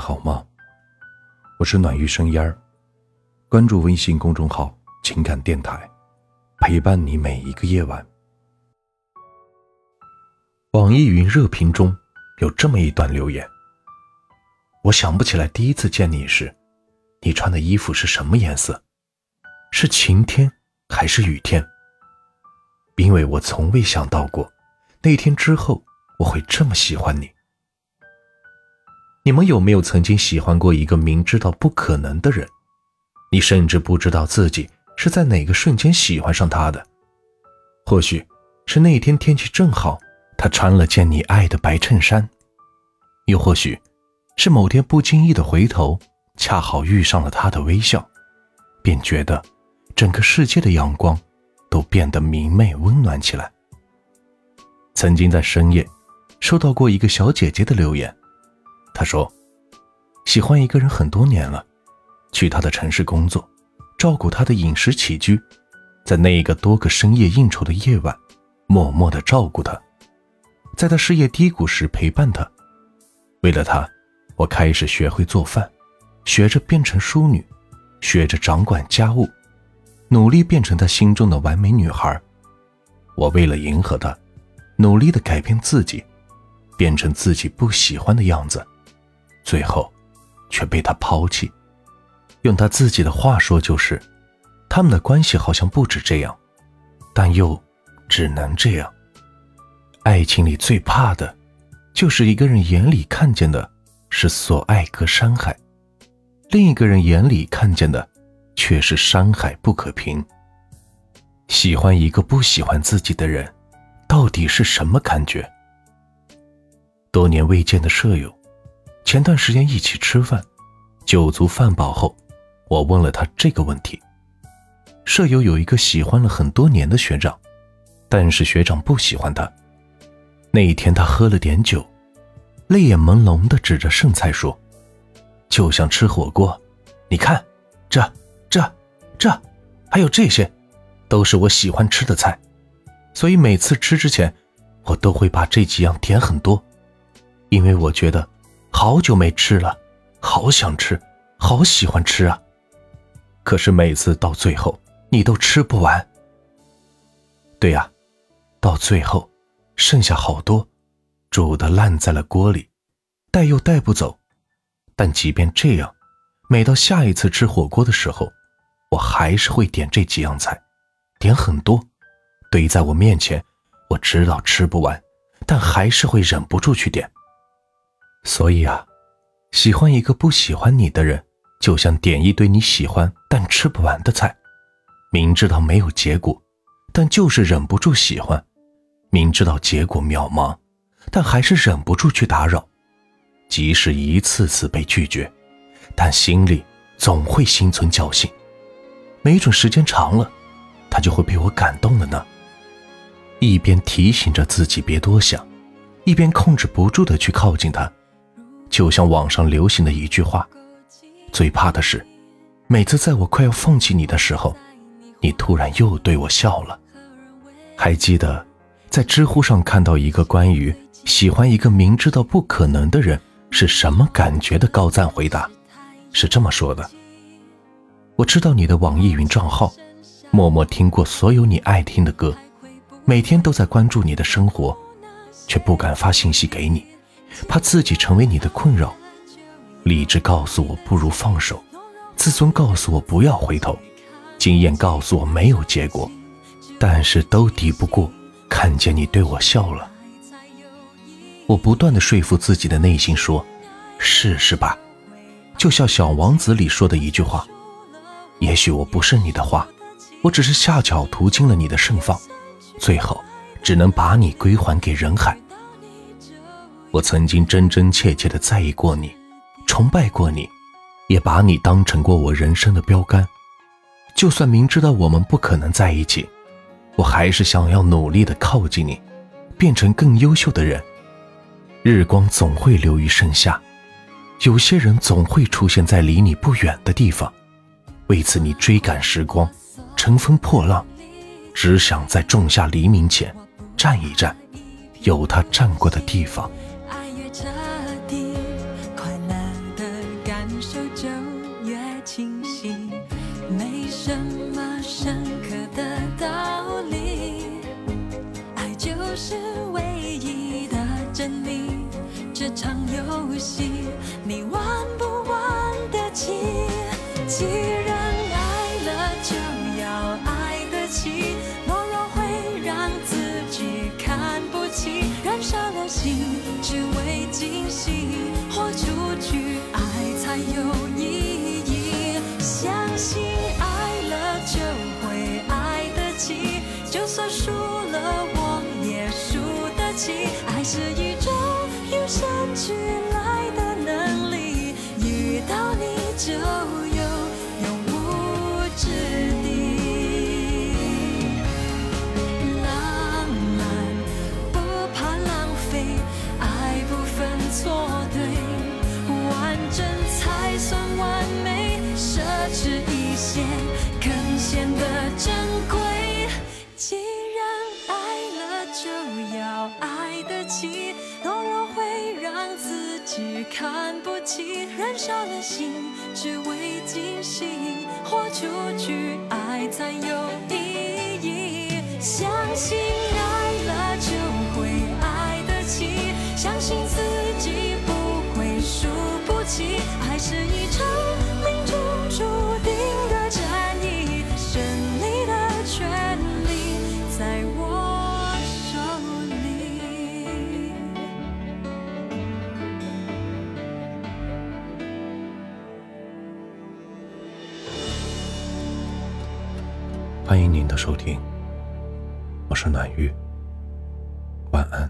好吗？我是暖玉生烟儿，关注微信公众号“情感电台”，陪伴你每一个夜晚。网易云热评中有这么一段留言：我想不起来第一次见你时，你穿的衣服是什么颜色，是晴天还是雨天？因为我从未想到过，那天之后我会这么喜欢你。你们有没有曾经喜欢过一个明知道不可能的人？你甚至不知道自己是在哪个瞬间喜欢上他的。或许是那天天气正好，他穿了件你爱的白衬衫；又或许是某天不经意的回头，恰好遇上了他的微笑，便觉得整个世界的阳光都变得明媚温暖起来。曾经在深夜收到过一个小姐姐的留言。他说：“喜欢一个人很多年了，去他的城市工作，照顾他的饮食起居，在那一个多个深夜应酬的夜晚，默默的照顾他，在他事业低谷时陪伴他。为了他，我开始学会做饭，学着变成淑女，学着掌管家务，努力变成他心中的完美女孩。我为了迎合他，努力的改变自己，变成自己不喜欢的样子。”最后，却被他抛弃。用他自己的话说，就是他们的关系好像不止这样，但又只能这样。爱情里最怕的，就是一个人眼里看见的是所爱隔山海，另一个人眼里看见的却是山海不可平。喜欢一个不喜欢自己的人，到底是什么感觉？多年未见的舍友。前段时间一起吃饭，酒足饭饱后，我问了他这个问题。舍友有一个喜欢了很多年的学长，但是学长不喜欢他。那一天他喝了点酒，泪眼朦胧地指着剩菜说：“就像吃火锅，你看，这、这、这，还有这些，都是我喜欢吃的菜，所以每次吃之前，我都会把这几样点很多，因为我觉得。”好久没吃了，好想吃，好喜欢吃啊！可是每次到最后，你都吃不完。对呀，到最后剩下好多，煮的烂在了锅里，带又带不走。但即便这样，每到下一次吃火锅的时候，我还是会点这几样菜，点很多，堆在我面前。我知道吃不完，但还是会忍不住去点。所以啊，喜欢一个不喜欢你的人，就像点一堆你喜欢但吃不完的菜，明知道没有结果，但就是忍不住喜欢；明知道结果渺茫，但还是忍不住去打扰。即使一次次被拒绝，但心里总会心存侥幸，没准时间长了，他就会被我感动了呢。一边提醒着自己别多想，一边控制不住的去靠近他。就像网上流行的一句话：“最怕的是，每次在我快要放弃你的时候，你突然又对我笑了。”还记得在知乎上看到一个关于喜欢一个明知道不可能的人是什么感觉的高赞回答，是这么说的：“我知道你的网易云账号，默默听过所有你爱听的歌，每天都在关注你的生活，却不敢发信息给你。”怕自己成为你的困扰，理智告诉我不如放手，自尊告诉我不要回头，经验告诉我没有结果，但是都敌不过看见你对我笑了。我不断的说服自己的内心说：“试试吧。”就像《小王子》里说的一句话：“也许我不是你的花，我只是恰巧途经了你的盛放，最后只能把你归还给人海。”我曾经真真切切的在意过你，崇拜过你，也把你当成过我人生的标杆。就算明知道我们不可能在一起，我还是想要努力的靠近你，变成更优秀的人。日光总会流于盛夏，有些人总会出现在离你不远的地方。为此，你追赶时光，乘风破浪，只想在仲夏黎明前站一站，有他站过的地方。游戏，你玩不玩得起？既然爱了，就要爱得起。懦弱会让自己看不起，燃烧了心，只为惊喜。豁出去，爱才有意义。相信爱了就会爱得起，就算输了我也输得起。爱是一种与生俱来的能力，遇到你就有永无止境。浪漫不怕浪费，爱不分错对，完整才算完美，奢侈一些更显得珍贵。看不起，燃烧了心只为惊喜，豁出去爱才有意义。相信欢迎您的收听，我是暖玉，晚安。